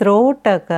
ತ್ರೋಟಕ